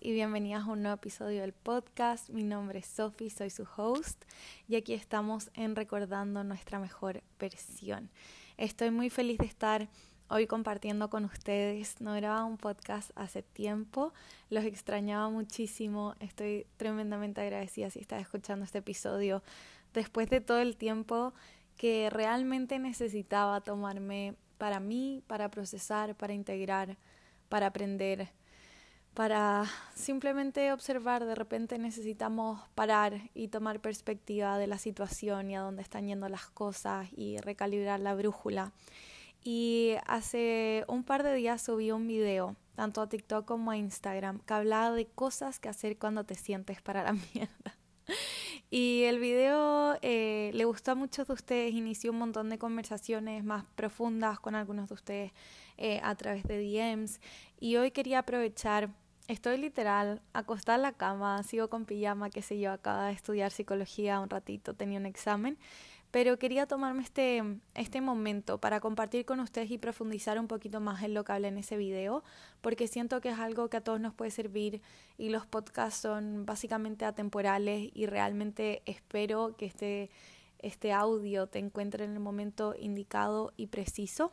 Y bienvenidas a un nuevo episodio del podcast. Mi nombre es Sophie, soy su host y aquí estamos en Recordando nuestra mejor versión. Estoy muy feliz de estar hoy compartiendo con ustedes. No grababa un podcast hace tiempo, los extrañaba muchísimo. Estoy tremendamente agradecida si estás escuchando este episodio después de todo el tiempo que realmente necesitaba tomarme para mí, para procesar, para integrar, para aprender para simplemente observar, de repente necesitamos parar y tomar perspectiva de la situación y a dónde están yendo las cosas y recalibrar la brújula. Y hace un par de días subí un video, tanto a TikTok como a Instagram, que hablaba de cosas que hacer cuando te sientes para la mierda. Y el video eh, le gustó a muchos de ustedes, inició un montón de conversaciones más profundas con algunos de ustedes eh, a través de DMs. Y hoy quería aprovechar Estoy literal acostada en la cama, sigo con pijama, qué sé yo, acabo de estudiar psicología un ratito, tenía un examen, pero quería tomarme este, este momento para compartir con ustedes y profundizar un poquito más en lo que hablé en ese video, porque siento que es algo que a todos nos puede servir y los podcasts son básicamente atemporales y realmente espero que este, este audio te encuentre en el momento indicado y preciso.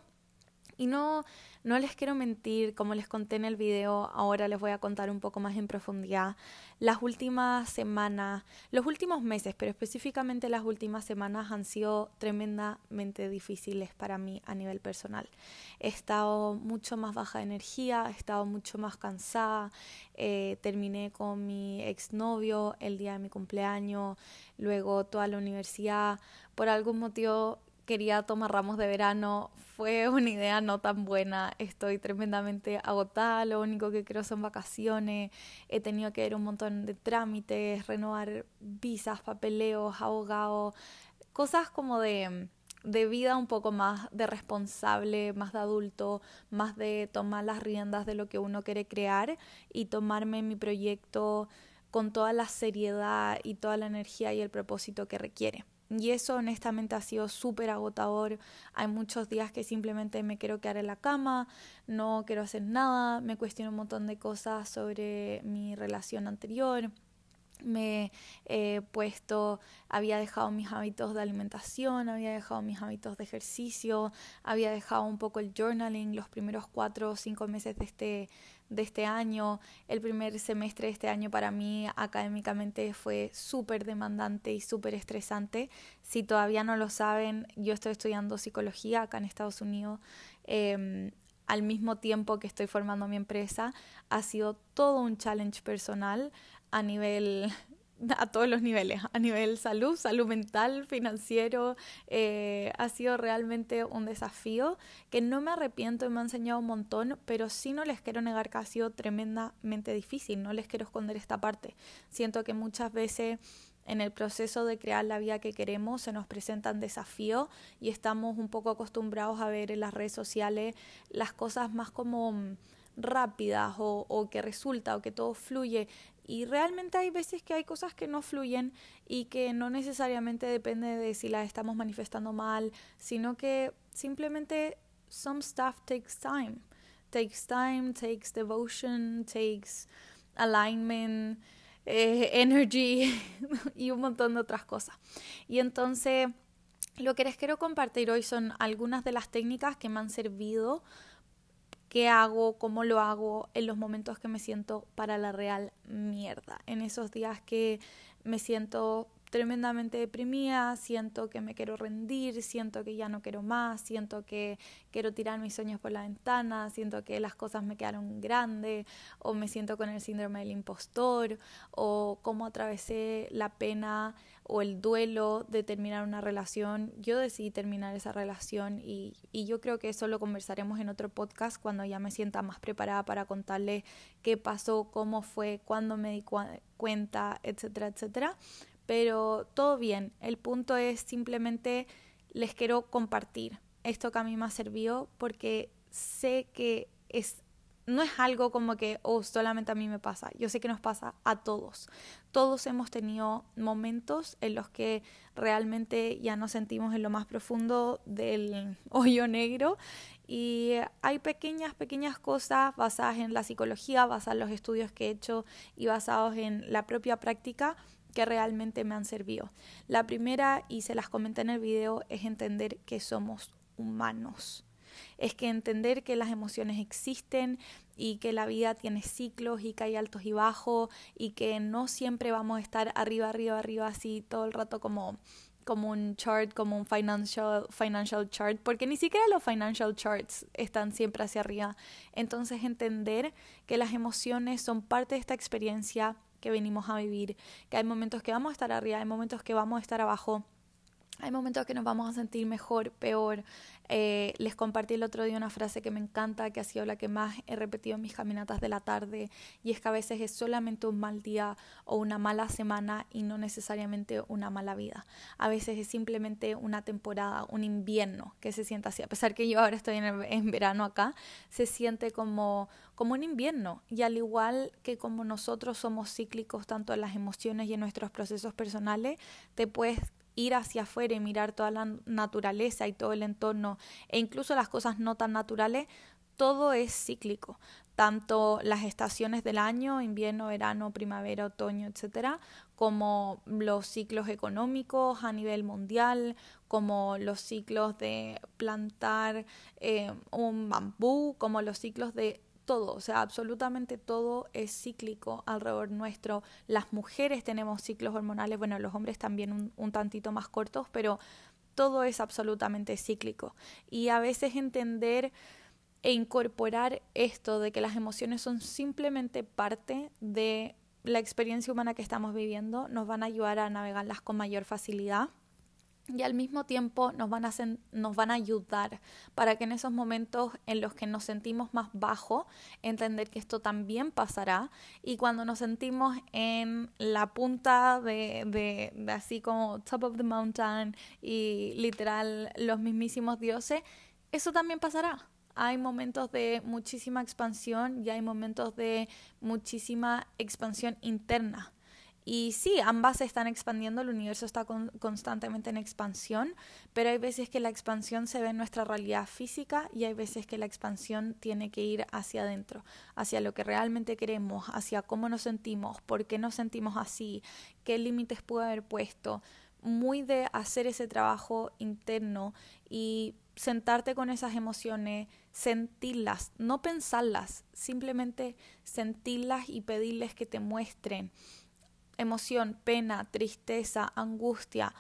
Y no, no les quiero mentir, como les conté en el video, ahora les voy a contar un poco más en profundidad. Las últimas semanas, los últimos meses, pero específicamente las últimas semanas han sido tremendamente difíciles para mí a nivel personal. He estado mucho más baja de energía, he estado mucho más cansada, eh, terminé con mi exnovio el día de mi cumpleaños, luego toda la universidad. Por algún motivo quería tomar ramos de verano, fue una idea no tan buena, estoy tremendamente agotada, lo único que quiero son vacaciones, he tenido que ir un montón de trámites, renovar visas, papeleos, abogados, cosas como de, de vida un poco más de responsable, más de adulto, más de tomar las riendas de lo que uno quiere crear y tomarme mi proyecto con toda la seriedad y toda la energía y el propósito que requiere. Y eso honestamente ha sido súper agotador. Hay muchos días que simplemente me quiero quedar en la cama, no quiero hacer nada, me cuestiono un montón de cosas sobre mi relación anterior. Me he puesto, había dejado mis hábitos de alimentación, había dejado mis hábitos de ejercicio, había dejado un poco el journaling los primeros cuatro o cinco meses de este, de este año. El primer semestre de este año para mí académicamente fue súper demandante y súper estresante. Si todavía no lo saben, yo estoy estudiando psicología acá en Estados Unidos. Em, al mismo tiempo que estoy formando mi empresa, ha sido todo un challenge personal a nivel a todos los niveles, a nivel salud, salud mental, financiero, eh, ha sido realmente un desafío que no me arrepiento y me ha enseñado un montón, pero sí no les quiero negar que ha sido tremendamente difícil, no les quiero esconder esta parte. Siento que muchas veces en el proceso de crear la vida que queremos se nos presentan desafíos y estamos un poco acostumbrados a ver en las redes sociales las cosas más como rápidas o, o, que resulta o que todo fluye y realmente hay veces que hay cosas que no fluyen y que no necesariamente depende de si las estamos manifestando mal, sino que simplemente some stuff takes time. Takes time, takes devotion, takes alignment, eh, energy y un montón de otras cosas. Y entonces lo que les quiero compartir hoy son algunas de las técnicas que me han servido qué hago, cómo lo hago en los momentos que me siento para la real mierda, en esos días que me siento tremendamente deprimida, siento que me quiero rendir, siento que ya no quiero más, siento que quiero tirar mis sueños por la ventana, siento que las cosas me quedaron grandes, o me siento con el síndrome del impostor, o cómo atravesé la pena o el duelo de terminar una relación. Yo decidí terminar esa relación y, y yo creo que eso lo conversaremos en otro podcast cuando ya me sienta más preparada para contarles qué pasó, cómo fue, cuándo me di cuenta, etcétera, etcétera pero todo bien. El punto es simplemente les quiero compartir esto que a mí me ha servido porque sé que es no es algo como que, oh, solamente a mí me pasa. Yo sé que nos pasa a todos. Todos hemos tenido momentos en los que realmente ya nos sentimos en lo más profundo del hoyo negro y hay pequeñas, pequeñas cosas basadas en la psicología, basadas en los estudios que he hecho y basados en la propia práctica que realmente me han servido. La primera, y se las comenté en el video, es entender que somos humanos es que entender que las emociones existen y que la vida tiene ciclos y que hay altos y bajos y que no siempre vamos a estar arriba, arriba, arriba, así todo el rato como como un chart, como un financial, financial chart, porque ni siquiera los financial charts están siempre hacia arriba. Entonces entender que las emociones son parte de esta experiencia que venimos a vivir, que hay momentos que vamos a estar arriba, hay momentos que vamos a estar abajo, hay momentos que nos vamos a sentir mejor, peor. Eh, les compartí el otro día una frase que me encanta, que ha sido la que más he repetido en mis caminatas de la tarde, y es que a veces es solamente un mal día o una mala semana y no necesariamente una mala vida. A veces es simplemente una temporada, un invierno que se siente así. A pesar que yo ahora estoy en, en verano acá, se siente como, como un invierno. Y al igual que como nosotros somos cíclicos tanto en las emociones y en nuestros procesos personales, te puedes ir hacia afuera y mirar toda la naturaleza y todo el entorno e incluso las cosas no tan naturales, todo es cíclico. Tanto las estaciones del año, invierno, verano, primavera, otoño, etcétera, como los ciclos económicos a nivel mundial, como los ciclos de plantar eh, un bambú, como los ciclos de todo, o sea, absolutamente todo es cíclico alrededor nuestro. Las mujeres tenemos ciclos hormonales, bueno, los hombres también un, tantito más cortos, pero todo es absolutamente cíclico. Y a veces entender e incorporar esto de que las emociones son simplemente parte de la experiencia humana que estamos viviendo nos van a ayudar a navegarlas con mayor facilidad y al mismo tiempo nos van, a nos van a ayudar para que en esos momentos en los que nos sentimos más bajo, entender que esto también pasará y cuando nos sentimos en la punta de, de, de así como top of the mountain y literal los mismísimos dioses, eso también pasará. Hay momentos de muchísima expansión y hay momentos de muchísima expansión interna y sí, ambas se están expandiendo, el universo está constantemente en expansión, pero hay veces que la expansión se ve en nuestra realidad física y hay veces que la expansión tiene que ir hacia adentro, hacia lo que realmente queremos, hacia cómo nos sentimos, por qué nos sentimos así, qué límites puedo haber puesto. Muy de hacer ese trabajo interno y sentarte con esas emociones, sentirlas, no pensarlas, simplemente sentirlas y pedirles que te muestren emoción, pena, tristeza, angustia,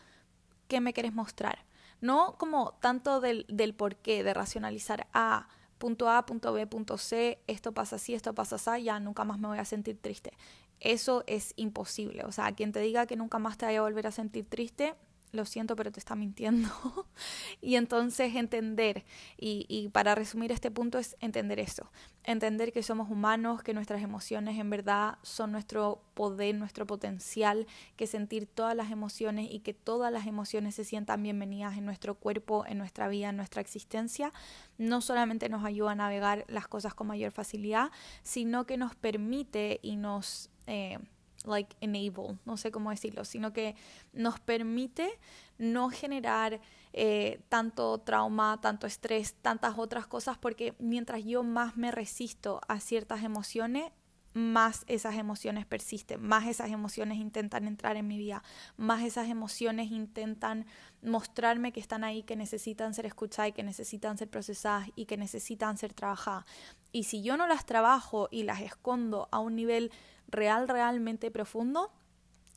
¿qué me quieres mostrar? No como tanto del, del por qué, de racionalizar, A, punto A, punto B, punto C, esto pasa así, esto pasa así, ya nunca más me voy a sentir triste. Eso es imposible. O sea, quien te diga que nunca más te vaya a volver a sentir triste, lo siento, pero te está mintiendo. y entonces entender, y, y, para resumir este punto es entender eso, entender que somos humanos, que nuestras emociones en verdad son nuestro poder, nuestro potencial, que sentir todas las emociones y que todas las emociones se sientan bienvenidas en nuestro cuerpo, en nuestra vida, en nuestra existencia, no solamente nos ayuda a navegar las cosas con mayor facilidad, sino que nos permite y nos... Eh, like enable, no sé cómo decirlo, sino que nos permite no generar eh, tanto trauma, tanto estrés, tantas otras cosas, porque mientras yo más me resisto a ciertas emociones, más esas emociones persisten, más esas emociones intentan entrar en mi vida, más esas emociones intentan mostrarme que están ahí, que necesitan ser escuchadas que necesitan ser procesadas y que necesitan ser trabajadas. Y si yo no las trabajo y las escondo a un nivel real, realmente profundo,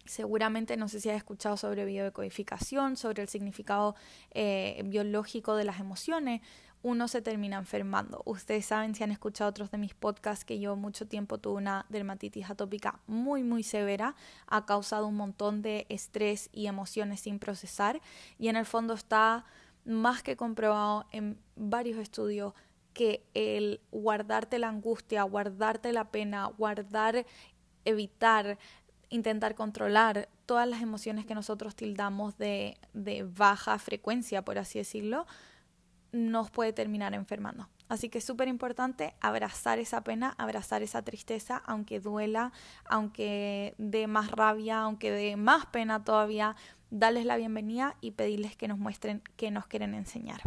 Seguramente no sé si has escuchado sobre biodecodificación, sobre el significado eh, biológico de las emociones, uno se termina enfermando. Ustedes saben si han escuchado otros de mis podcasts que yo mucho tiempo tuve una dermatitis atópica muy muy severa, ha causado un montón de estrés y emociones sin procesar y en el fondo está más que comprobado en varios estudios que el guardarte la angustia, guardarte la pena, guardar evitar, intentar controlar todas las emociones que nosotros tildamos de, de baja frecuencia, por así decirlo, nos puede terminar enfermando. Así que es súper importante abrazar esa pena, abrazar esa tristeza, aunque duela, aunque dé más rabia, aunque dé más pena todavía, darles la bienvenida y pedirles que nos muestren qué nos quieren enseñar.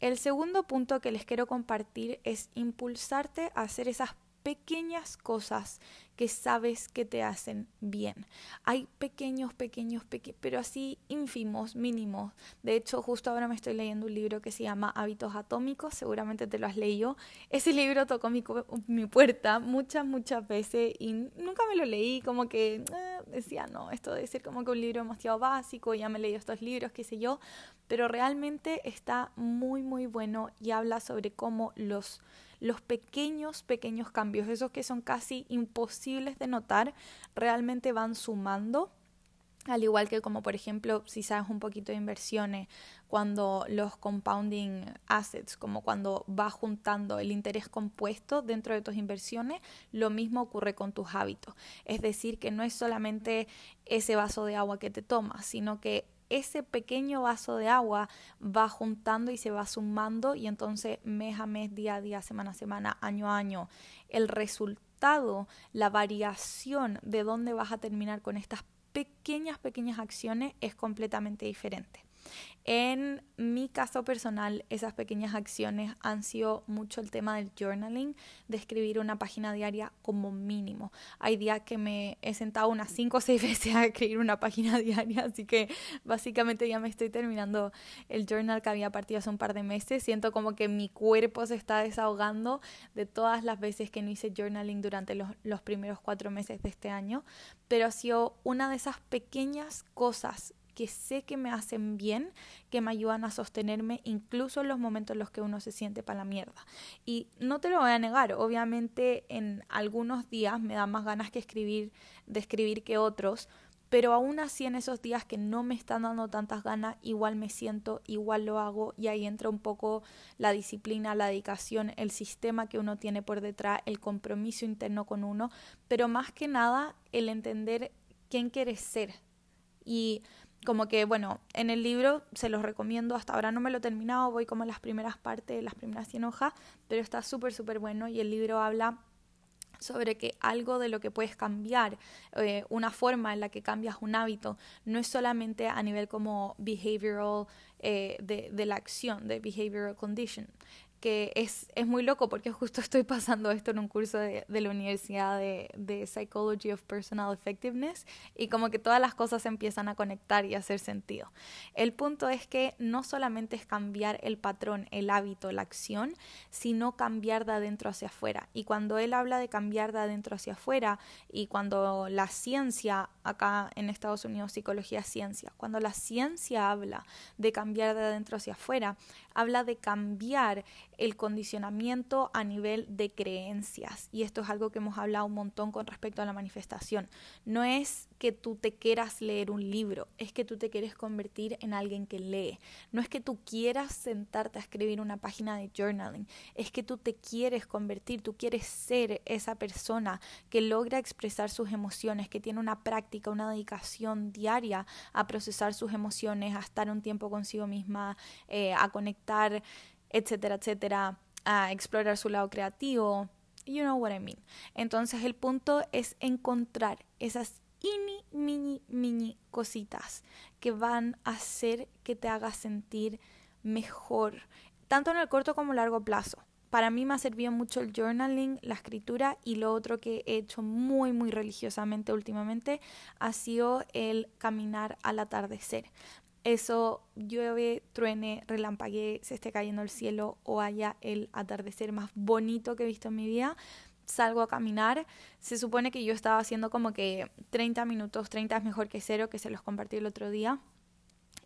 El segundo punto que les quiero compartir es impulsarte a hacer esas pequeñas cosas que sabes que te hacen bien. Hay pequeños, pequeños, pero así ínfimos, mínimos. De hecho, justo ahora me estoy leyendo un libro que se llama Hábitos Atómicos, seguramente te lo has leído. Ese libro tocó mi, mi puerta muchas, muchas veces y nunca me lo leí, como que eh, decía, no, esto debe ser como que un libro demasiado básico, ya me he leído estos libros, qué sé yo, pero realmente está muy, muy bueno y habla sobre cómo los los pequeños, pequeños cambios, esos que son casi imposibles de notar, realmente van sumando. Al igual que como por ejemplo, si sabes un poquito de inversiones, cuando los compounding assets, como cuando vas juntando el interés compuesto dentro de tus inversiones, lo mismo ocurre con tus hábitos. Es decir, que no es solamente ese vaso de agua que te tomas, sino que ese pequeño vaso de agua va juntando y se va sumando y entonces mes a mes, día a día, semana a semana, año a año, el resultado, la variación de dónde vas a terminar con estas pequeñas, pequeñas acciones es completamente diferente. En mi caso personal, esas pequeñas acciones han sido mucho el tema del journaling, de escribir una página diaria como mínimo. Hay días que me he sentado unas 5 o 6 veces a escribir una página diaria, así que básicamente ya me estoy terminando el journal que había partido hace un par de meses. Siento como que mi cuerpo se está desahogando de todas las veces que no hice journaling durante los, los primeros cuatro meses de este año, pero ha sido una de esas pequeñas cosas que sé que me hacen bien, que me ayudan a sostenerme incluso en los momentos en los que uno se siente para la mierda. Y no te lo voy a negar, obviamente en algunos días me da más ganas que escribir, de escribir que otros, pero aún así en esos días que no me están dando tantas ganas, igual me siento, igual lo hago y ahí entra un poco la disciplina, la dedicación, el sistema que uno tiene por detrás, el compromiso interno con uno, pero más que nada el entender quién quieres ser. Y como que, bueno, en el libro se los recomiendo, hasta ahora no me lo he terminado, voy como en las primeras partes, las primeras 100 hojas, pero está súper, súper bueno y el libro habla sobre que algo de lo que puedes cambiar, eh, una forma en la que cambias un hábito, no es solamente a nivel como behavioral eh, de, de, la acción, de behavioral condition, que es, es muy loco porque justo estoy pasando esto en un curso de, de la Universidad de, de, Psychology of Personal Effectiveness y como que todas las cosas empiezan a conectar y a hacer sentido. El punto es que no solamente es cambiar el patrón, el hábito, la acción, sino cambiar de adentro hacia afuera. Y cuando él habla de cambiar de adentro hacia afuera y cuando la ciencia, acá en Estados Unidos, psicología ciencia, cuando la ciencia habla de cambiar de adentro hacia afuera, habla de cambiar el condicionamiento a nivel de creencias. Y esto es algo que hemos hablado un montón con respecto a la manifestación. No es que tú te quieras leer un libro, es que tú te quieres convertir en alguien que lee. No es que tú quieras sentarte a escribir una página de journaling, es que tú te quieres convertir, tú quieres ser esa persona que logra expresar sus emociones, que tiene una práctica, una dedicación diaria a procesar sus emociones, a estar un tiempo consigo misma, eh, a conectar etcétera, etcétera, a explorar su lado creativo. You know what I mean. Entonces el punto es encontrar esas mini, mini, mini cositas que van a hacer que te hagas sentir mejor, tanto en el corto como largo plazo. Para mí me ha servido mucho el journaling, la escritura y lo otro que he hecho muy, muy religiosamente últimamente ha sido el caminar al atardecer eso llueve, truene, relampaguee, se esté cayendo el cielo o haya el atardecer más bonito que he visto en mi vida, salgo a caminar. Se supone que yo estaba haciendo como que 30 minutos, 30 es mejor que cero, que se los compartí el otro día.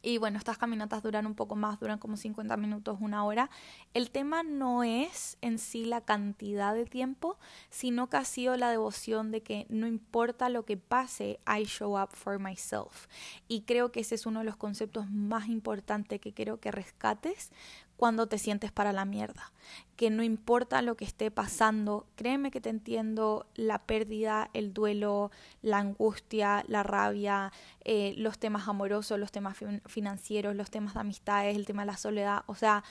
Y bueno, estas caminatas duran un poco más, duran como 50 minutos, una hora. El tema no es en sí la cantidad de tiempo, sino que ha sido la devoción de que no importa lo que pase, I show up for myself. Y creo que ese es uno de los conceptos más importantes que quiero que rescates cuando te sientes para la mierda. Que no importa lo que esté pasando, créeme que te entiendo la pérdida, el duelo, la angustia, la rabia, eh, los temas amorosos, los temas financieros, los temas de amistades, el tema de la soledad. O sea,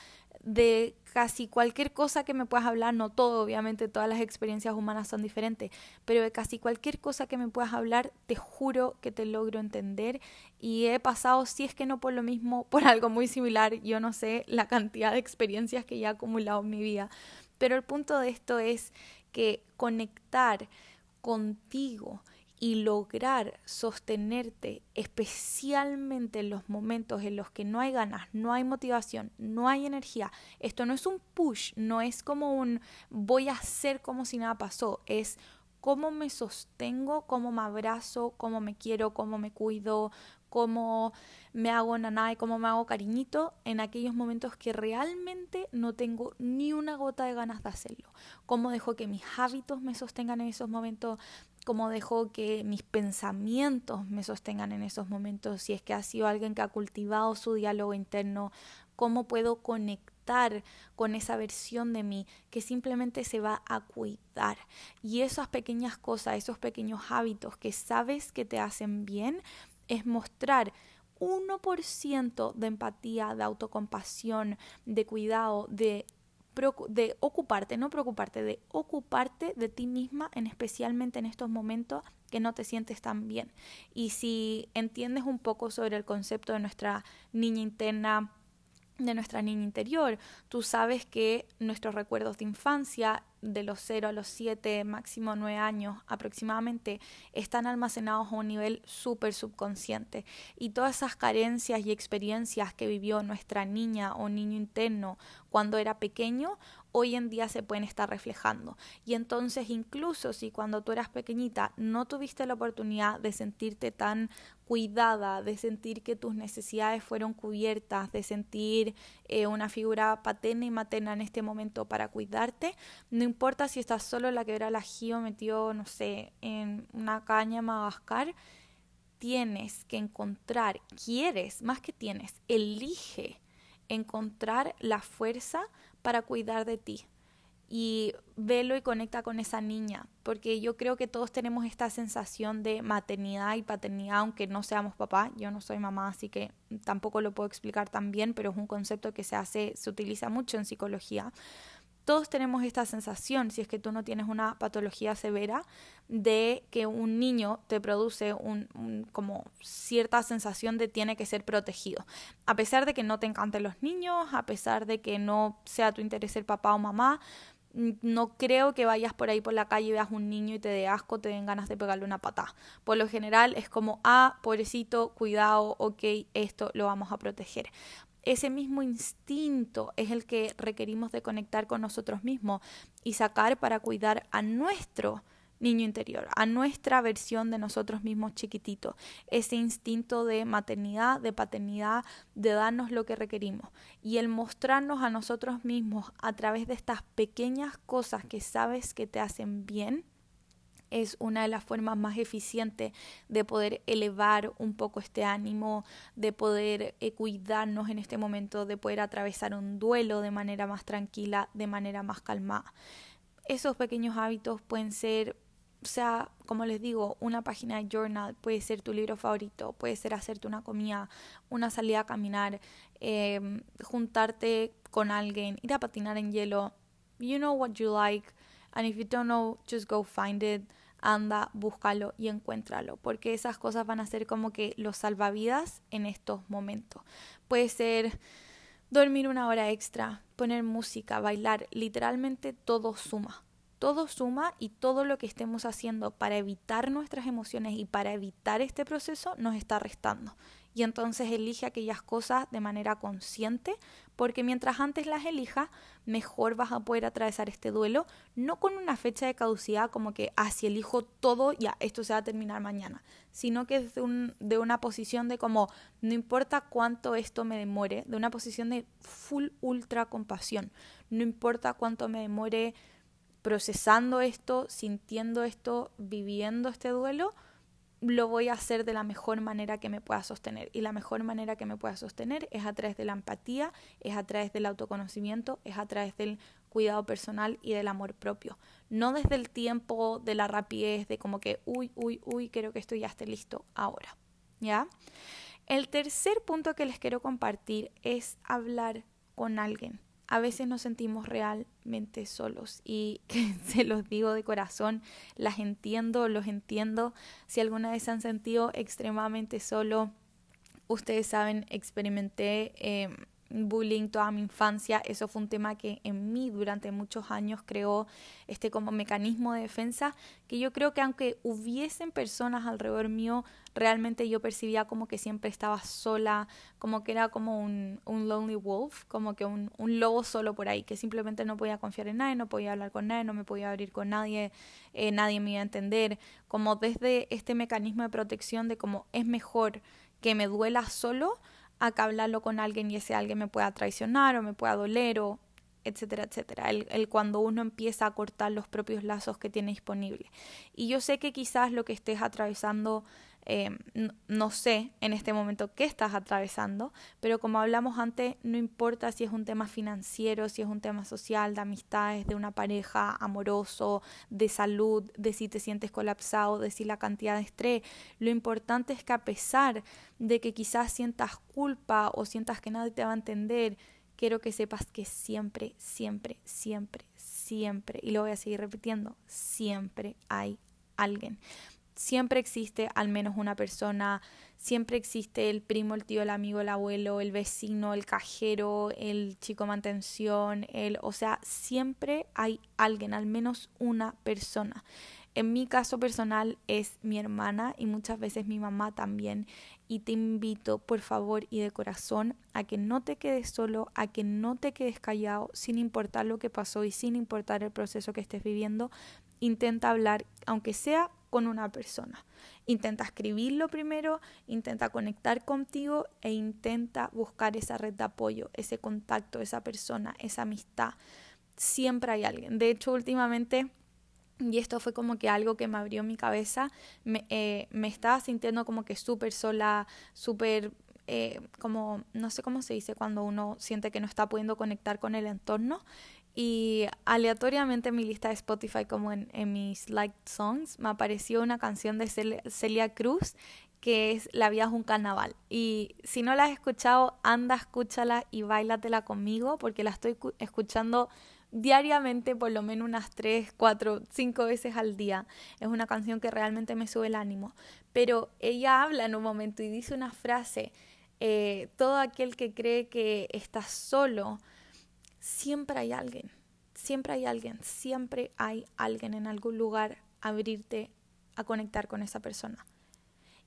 de casi cualquier cosa que me puedas hablar, no todo, obviamente todas las experiencias humanas son diferentes, pero de casi cualquier cosa que me puedas hablar, te juro que te logro entender y he pasado, si es que no por lo mismo, por algo muy similar, yo no sé la cantidad de experiencias que ya he acumulado en mi vida, pero el punto de esto es que conectar contigo y lograr sostenerte especialmente en los momentos en los que no hay ganas, no hay motivación, no hay energía. Esto no es un push, no es como un voy a hacer como si nada pasó, es cómo me sostengo, cómo me abrazo, cómo me quiero, cómo me cuido, cómo me hago naná y cómo me hago cariñito en aquellos momentos que realmente no tengo ni una gota de ganas de hacerlo. Cómo dejo que mis hábitos me sostengan en esos momentos, cómo dejo que mis pensamientos me sostengan en esos momentos, si es que ha sido alguien que ha cultivado su diálogo interno, cómo puedo conectar con esa versión de mí que simplemente se va a cuidar. Y esas pequeñas cosas, esos pequeños hábitos que sabes que te hacen bien, es mostrar 1% de empatía, de autocompasión, de cuidado, de ocuparte, no preocuparte, de ocuparte de ti misma, en especialmente en estos momentos que no te sientes tan bien. Y si entiendes un poco sobre el concepto de nuestra niña interna, de nuestra niña interior, tú sabes que nuestros recuerdos de infancia de los 0 a los 7, máximo 9 años aproximadamente, están almacenados a un nivel súper subconsciente. Y todas esas carencias y experiencias que vivió nuestra niña o niño interno cuando era pequeño, hoy en día se pueden estar reflejando. Y entonces incluso si cuando tú eras pequeñita no tuviste la oportunidad de sentirte tan cuidada, de sentir que tus necesidades fueron cubiertas, de sentir eh, una figura paterna y materna en este momento para cuidarte, no importa si estás solo en la quebrada la Gio metió, no sé, en una caña Madagascar, tienes que encontrar, quieres, más que tienes, elige encontrar la fuerza para cuidar de ti. Y velo y conecta con esa niña, porque yo creo que todos tenemos esta sensación de maternidad y paternidad, aunque no seamos papá. Yo no soy mamá, así que tampoco lo puedo explicar tan bien, pero es un concepto que se hace, se utiliza mucho en psicología todos tenemos esta sensación, si es que tú no tienes una patología severa, de que un niño te produce un, como cierta sensación de tiene que ser protegido. A pesar de que no te encanten los niños, a pesar de que no sea tu interés ser papá o mamá, no creo que vayas por ahí por la calle y veas un niño y te dé asco, te den ganas de pegarle una patada. Por lo general es como, ah, pobrecito, cuidado, ok, esto lo vamos a proteger ese mismo instinto es el que requerimos de conectar con nosotros mismos y sacar para cuidar a nuestro niño interior, a nuestra versión de nosotros mismos chiquititos, ese instinto de maternidad, de paternidad, de darnos lo que requerimos. Y el mostrarnos a nosotros mismos a través de estas pequeñas cosas que sabes que te hacen bien, es una de las formas más eficientes de poder elevar un poco este ánimo, de poder eh, cuidarnos en este momento, de poder atravesar un duelo de manera más tranquila, de manera más calmada. Esos pequeños hábitos pueden ser o sea, como les digo, una página de journal puede ser tu libro favorito, puede ser hacerte una comida, una salida a caminar, em, juntarte con alguien, ir a patinar en hielo. You know what you like, and if you don't know, just go find it anda, búscalo y encuéntralo, porque esas cosas van a ser como que los salvavidas en estos momentos. Puede ser dormir una hora extra, poner música, bailar, literalmente todo suma. Todo suma y todo lo que estemos haciendo para evitar nuestras emociones y para evitar este proceso nos está restando y entonces elige aquellas cosas de manera consciente, porque mientras antes las elijas, mejor vas a poder atravesar este duelo, no con una fecha de caducidad como que, ah, si elijo todo, ya, esto se va a terminar mañana, sino que desde un, de una posición de como, no importa cuánto esto me demore, de una posición de full ultra compasión, no importa cuánto me demore procesando esto, sintiendo esto, viviendo este duelo, lo voy a hacer de la mejor manera que me pueda sostener. Y la mejor manera que me pueda sostener es a través de la empatía, es a través del autoconocimiento, es a través del cuidado personal y del amor propio. No desde el tiempo de la rapidez, de como que, uy, uy, uy, creo que esto ya esté listo ahora. ¿Ya? El tercer punto que les quiero compartir es hablar con alguien a veces nos sentimos realmente solos y que se los digo de corazón, las entiendo, los entiendo. Si alguna vez se han sentido extremadamente solo, ustedes saben, experimenté eh, bullying toda mi infancia. Eso fue un tema que en mí durante muchos años creó este como mecanismo de defensa que yo creo que aunque hubiesen personas alrededor mío, realmente yo percibía como que siempre estaba sola, como que era como un, un lonely wolf, como que un, un, lobo solo por ahí, que simplemente no podía confiar en nadie, no podía hablar con nadie, no me podía abrir con nadie, eh, nadie me iba a entender, como desde este mecanismo de protección de como es mejor que me duela solo a que hablarlo con alguien y ese alguien me pueda traicionar o me pueda doler o etcétera, etcétera. El, el, cuando uno empieza a cortar los propios lazos que tiene disponible. Y yo sé que quizás lo que estés atravesando eh, no, sé en este momento qué estás atravesando, pero como hablamos antes, no importa si es un tema financiero, si es un tema social, de amistades, de una pareja, amoroso, de salud, de si te sientes colapsado, de si la cantidad de estrés, lo importante es que a pesar de que quizás sientas culpa o sientas que nadie te va a entender, quiero que sepas que siempre, siempre, siempre, siempre, y lo voy a seguir repitiendo, siempre hay alguien siempre existe al menos una persona, siempre existe el primo, el tío, el amigo, el abuelo, el vecino, el cajero, el chico mantención, el, o sea, siempre hay alguien, al menos una persona. En mi caso personal es mi hermana y muchas veces mi mamá también. Y te invito, por favor y de corazón, a que no te quedes solo, a que no te quedes callado, sin importar lo que pasó y sin importar el proceso que estés viviendo. Intenta hablar, aunque sea con una persona. Intenta escribirlo primero, intenta conectar contigo e intenta buscar esa red de apoyo, ese contacto, esa persona, esa amistad. Siempre hay alguien. De hecho, últimamente, y esto fue como que algo que me abrió mi cabeza, me, eh, me estaba sintiendo como que súper sola, súper eh, como, no sé cómo se dice cuando uno siente que no está pudiendo conectar con el entorno. Y aleatoriamente en mi lista de Spotify, como en, mis liked songs, me apareció una canción de Celia Cruz que es La vida es un carnaval. Y si no la has escuchado, anda, escúchala y bailatela conmigo, porque la estoy escuchando diariamente, por lo menos unas 3, 4, 5 veces al día. Es una canción que realmente me sube el ánimo. Pero ella habla en un momento y dice una frase, eh, todo aquel que cree que está solo, siempre hay alguien, siempre hay alguien, siempre hay alguien en algún lugar abrirte a conectar con esa persona.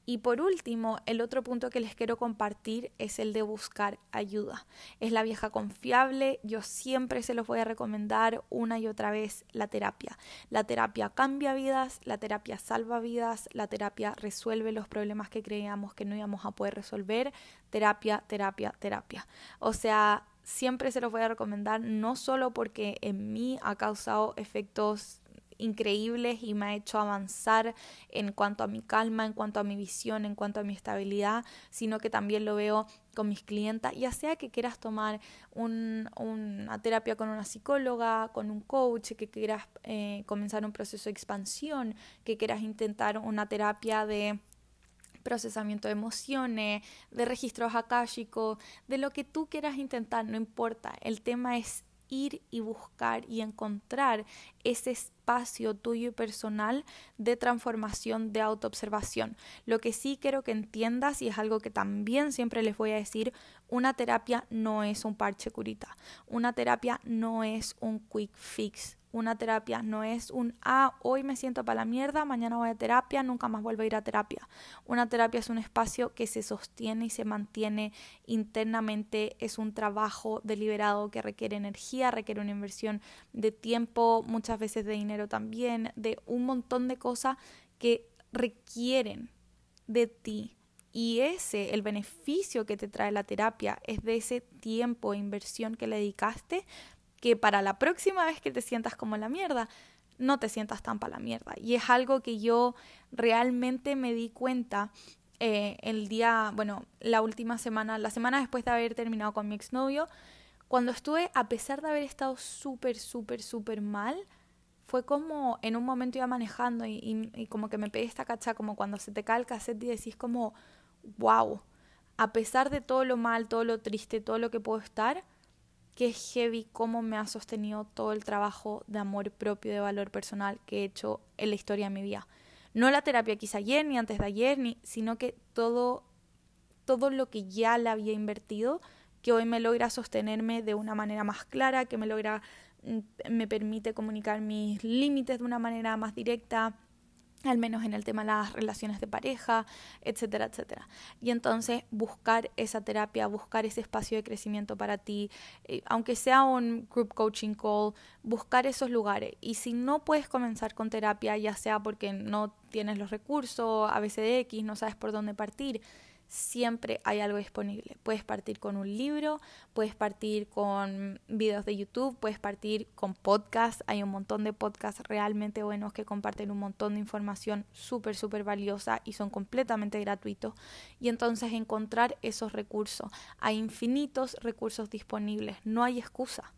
Y por último, el otro punto que les quiero compartir es el de buscar ayuda. Es la vieja confiable, yo siempre se los voy a recomendar una y otra vez la terapia. La terapia cambia vidas, la terapia salva vidas, la terapia resuelve los problemas que creíamos que no íbamos a poder resolver. Terapia, terapia, terapia. O sea, siempre se los voy a recomendar, no solo porque en mí ha causado efectos increíbles y me ha hecho avanzar en cuanto a mi calma, en cuanto a mi visión, en cuanto a mi estabilidad, sino que también lo veo con mis clientas, ya sea que quieras tomar una terapia con una psicóloga, con un coach, que quieras eh, comenzar un proceso de expansión, que quieras intentar una terapia de procesamiento de emociones, de registros akáshicos, de lo que tú quieras intentar, no importa. El tema es ir y buscar y encontrar ese espacio tuyo y personal de transformación, de autoobservación. Lo que sí quiero que entiendas, y es algo que también siempre les voy a decir, una terapia no es un parche curita, una terapia no es un quick fix, una terapia no es un, ah, hoy me siento para la mierda, mañana voy a terapia, nunca más vuelvo a ir a terapia. Una terapia es un espacio que se sostiene y se mantiene internamente, es un trabajo deliberado que requiere energía, requiere una inversión de tiempo, muchas veces de dinero también, de un montón de cosas que requieren de ti. Y ese, el beneficio que te trae la terapia, es de ese tiempo e inversión que le dedicaste que para la próxima vez que te sientas como la mierda, no te sientas tan para la mierda. Y es algo que yo realmente me di cuenta eh, el día, bueno, la última semana, la semana después de haber terminado con mi exnovio, cuando estuve, a pesar de haber estado súper, súper, súper mal, fue como en un momento iba manejando y, como que me pegué esta cacha, como cuando se te cae el cassette y decís como, wow, a pesar de todo lo mal, todo lo triste, todo lo que puedo estar, que es heavy cómo me ha sostenido todo el trabajo de amor propio, de valor personal que he hecho en la historia de mi vida. No la terapia hice ayer, ni antes de ayer, ni, sino que todo, todo lo que ya le había invertido, que hoy me logra sostenerme de una manera más clara, que me logra, mm, me permite comunicar mis límites de una manera más directa, al menos en el tema de las relaciones de pareja, etcétera, etcétera. Y entonces buscar esa terapia, buscar ese espacio de crecimiento para ti, eh, aunque sea un group coaching call, buscar esos lugares. Y si no puedes comenzar con terapia, ya sea porque no tienes los recursos, a veces de X, no sabes por dónde partir, siempre hay algo disponible. Puedes partir con un libro, puedes partir con videos de YouTube, puedes partir con podcasts. Hay un montón de podcasts realmente buenos que comparten un montón de información súper, súper valiosa y son completamente gratuitos. Y entonces encontrar esos recursos. Hay infinitos recursos disponibles, no hay excusa.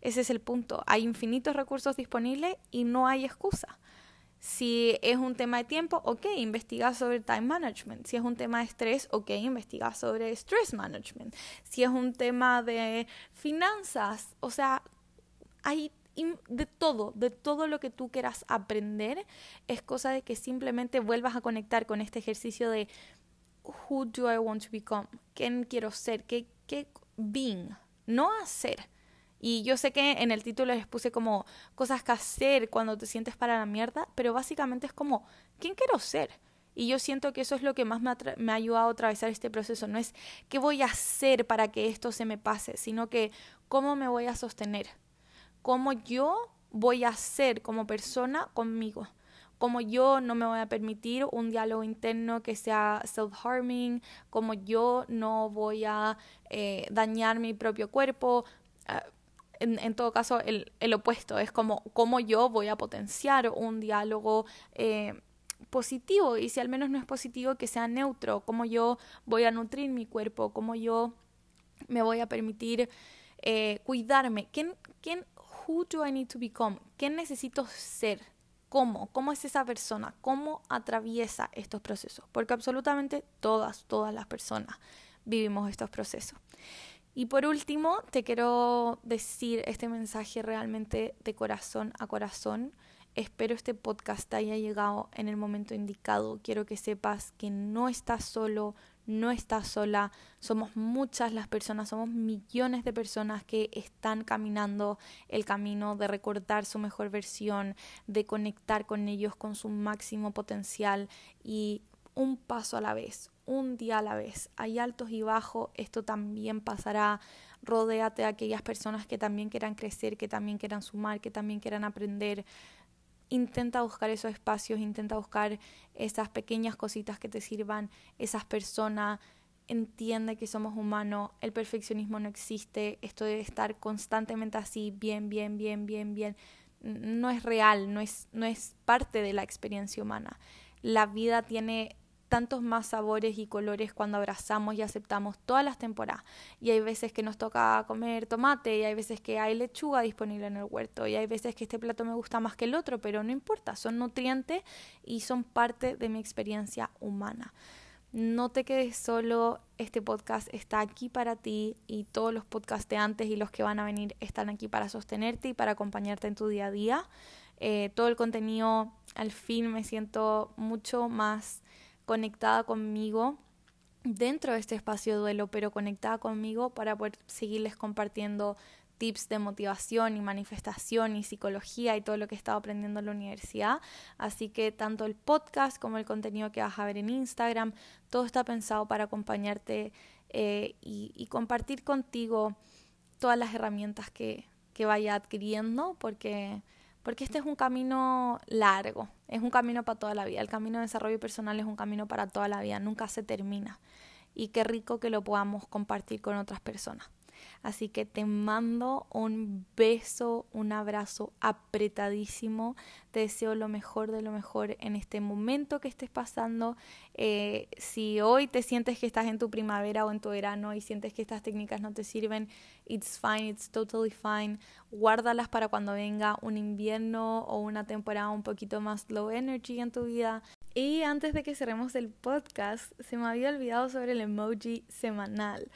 Ese es el punto. Hay infinitos recursos disponibles y no hay excusa. Si es un tema de tiempo, ok, investiga sobre time management. Si es un tema de estrés, ok, investiga sobre stress management. Si es un tema de finanzas, o sea, hay de todo, de todo lo que tú quieras aprender, es cosa de que simplemente vuelvas a conectar con este ejercicio de who do I want to become? ¿Quién quiero ser? ¿Qué, qué being? No hacer y yo sé que en el título les puse como cosas que hacer cuando te sientes para la mierda, pero básicamente es como, ¿quién quiero ser? Y yo siento que eso es lo que más me, me, ha ayudado a atravesar este proceso. No es qué voy a hacer para que esto se me pase, sino que cómo me voy a sostener, cómo yo voy a ser como persona conmigo, cómo yo no me voy a permitir un diálogo interno que sea self-harming, cómo yo no voy a eh, dañar mi propio cuerpo. Ah, en, todo caso el, el, opuesto, es como cómo yo voy a potenciar un diálogo eh, positivo y si al menos no es positivo que sea neutro, cómo yo voy a nutrir mi cuerpo, cómo yo me voy a permitir eh, cuidarme, ¿Quién, quién, who I need to become? ¿Qué necesito ser? ¿Cómo? ¿Cómo es esa persona? ¿Cómo atraviesa estos procesos? Porque absolutamente todas, todas las personas vivimos estos procesos. Y por último, te quiero decir este mensaje realmente de corazón a corazón. Espero este podcast haya llegado en el momento indicado. Quiero que sepas que no estás solo, no estás sola. Somos muchas las personas, somos millones de personas que están caminando el camino de recordar su mejor versión, de conectar con ellos con su máximo potencial y un paso a la vez, un día a la vez. Hay altos y bajos, esto también pasará. Rodéate a aquellas personas que también quieran crecer, que también quieran sumar, que también quieran aprender. Intenta buscar esos espacios, intenta buscar esas pequeñas cositas que te sirvan, esas personas. Entiende que somos humanos, el perfeccionismo no existe, esto debe estar constantemente así, bien, bien, bien, bien, bien. No es real, no es, no es parte de la experiencia humana. La vida tiene tantos más sabores y colores cuando abrazamos y aceptamos todas las temporadas. Y hay veces que nos toca comer tomate y hay veces que hay lechuga disponible en el huerto y hay veces que este plato me gusta más que el otro, pero no importa, son nutrientes y son parte de mi experiencia humana. No te quedes solo, este podcast está aquí para ti y todos los podcasts de antes y los que van a venir están aquí para sostenerte y para acompañarte en tu día a día. Eh, todo el contenido, al fin me siento mucho más conectada conmigo dentro de este espacio de duelo, pero conectada conmigo para poder seguirles compartiendo tips de motivación y manifestación y psicología y todo lo que he estado aprendiendo en la universidad. Así que tanto el podcast como el contenido que vas a ver en Instagram, todo está pensado para acompañarte eh, y, compartir contigo todas las herramientas que, que vaya adquiriendo, porque porque este es un camino largo, es un camino para toda la vida. El camino de desarrollo personal es un camino para toda la vida, nunca se termina. Y qué rico que lo podamos compartir con otras personas. Así que te mando un beso, un abrazo apretadísimo. Te deseo lo mejor de lo mejor en este momento que estés pasando. Eh, si hoy te sientes que estás en tu primavera o en tu verano y sientes que estas técnicas no te sirven, it's fine, it's totally fine. Guárdalas para cuando venga un invierno o una temporada un poquito más low energy en tu vida. Y antes de que cerremos el podcast, se me había olvidado sobre el emoji semanal.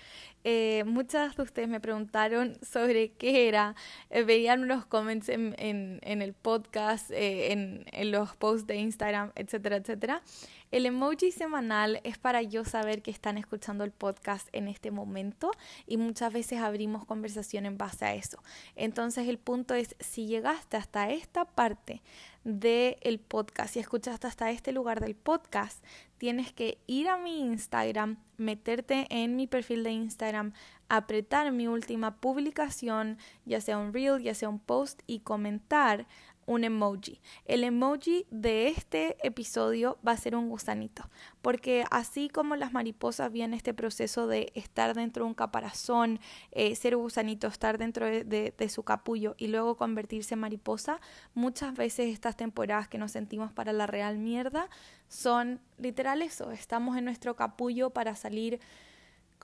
Eh, muchas de ustedes me preguntaron sobre qué era. Eh, veían unos comments en, en, el podcast, eh, en, en los posts de Instagram, etcétera, etcétera. El emoji semanal es para yo saber que están escuchando el podcast en este momento y muchas veces abrimos conversación en base a eso. Entonces el punto es, si llegaste hasta esta parte del podcast, si escuchaste hasta este lugar del podcast, tienes que ir a mi Instagram, meterte en mi perfil de Instagram, apretar mi última publicación, ya sea un reel, ya sea un post y comentar un emoji. El emoji de este episodio va a ser un gusanito, porque así como las mariposas vienen este proceso de estar dentro de un caparazón, eh, ser gusanito, estar dentro de, su capullo y luego convertirse en mariposa, muchas veces estas temporadas que nos sentimos para la real mierda son literal eso, estamos en nuestro capullo para salir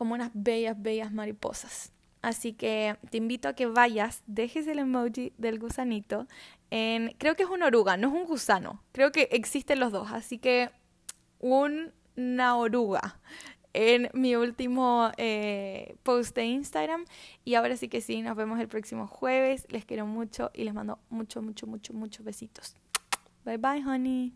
como unas bellas, bellas mariposas. Así que te invito a que vayas, dejes el emoji del gusanito en, creo que es una oruga, no es un gusano. Creo que existen los dos, así que una oruga en mi último eh, post de Instagram. Y ahora sí que sí, nos vemos el próximo jueves. Les quiero mucho y les mando mucho, mucho, mucho, muchos besitos. Bye bye, honey.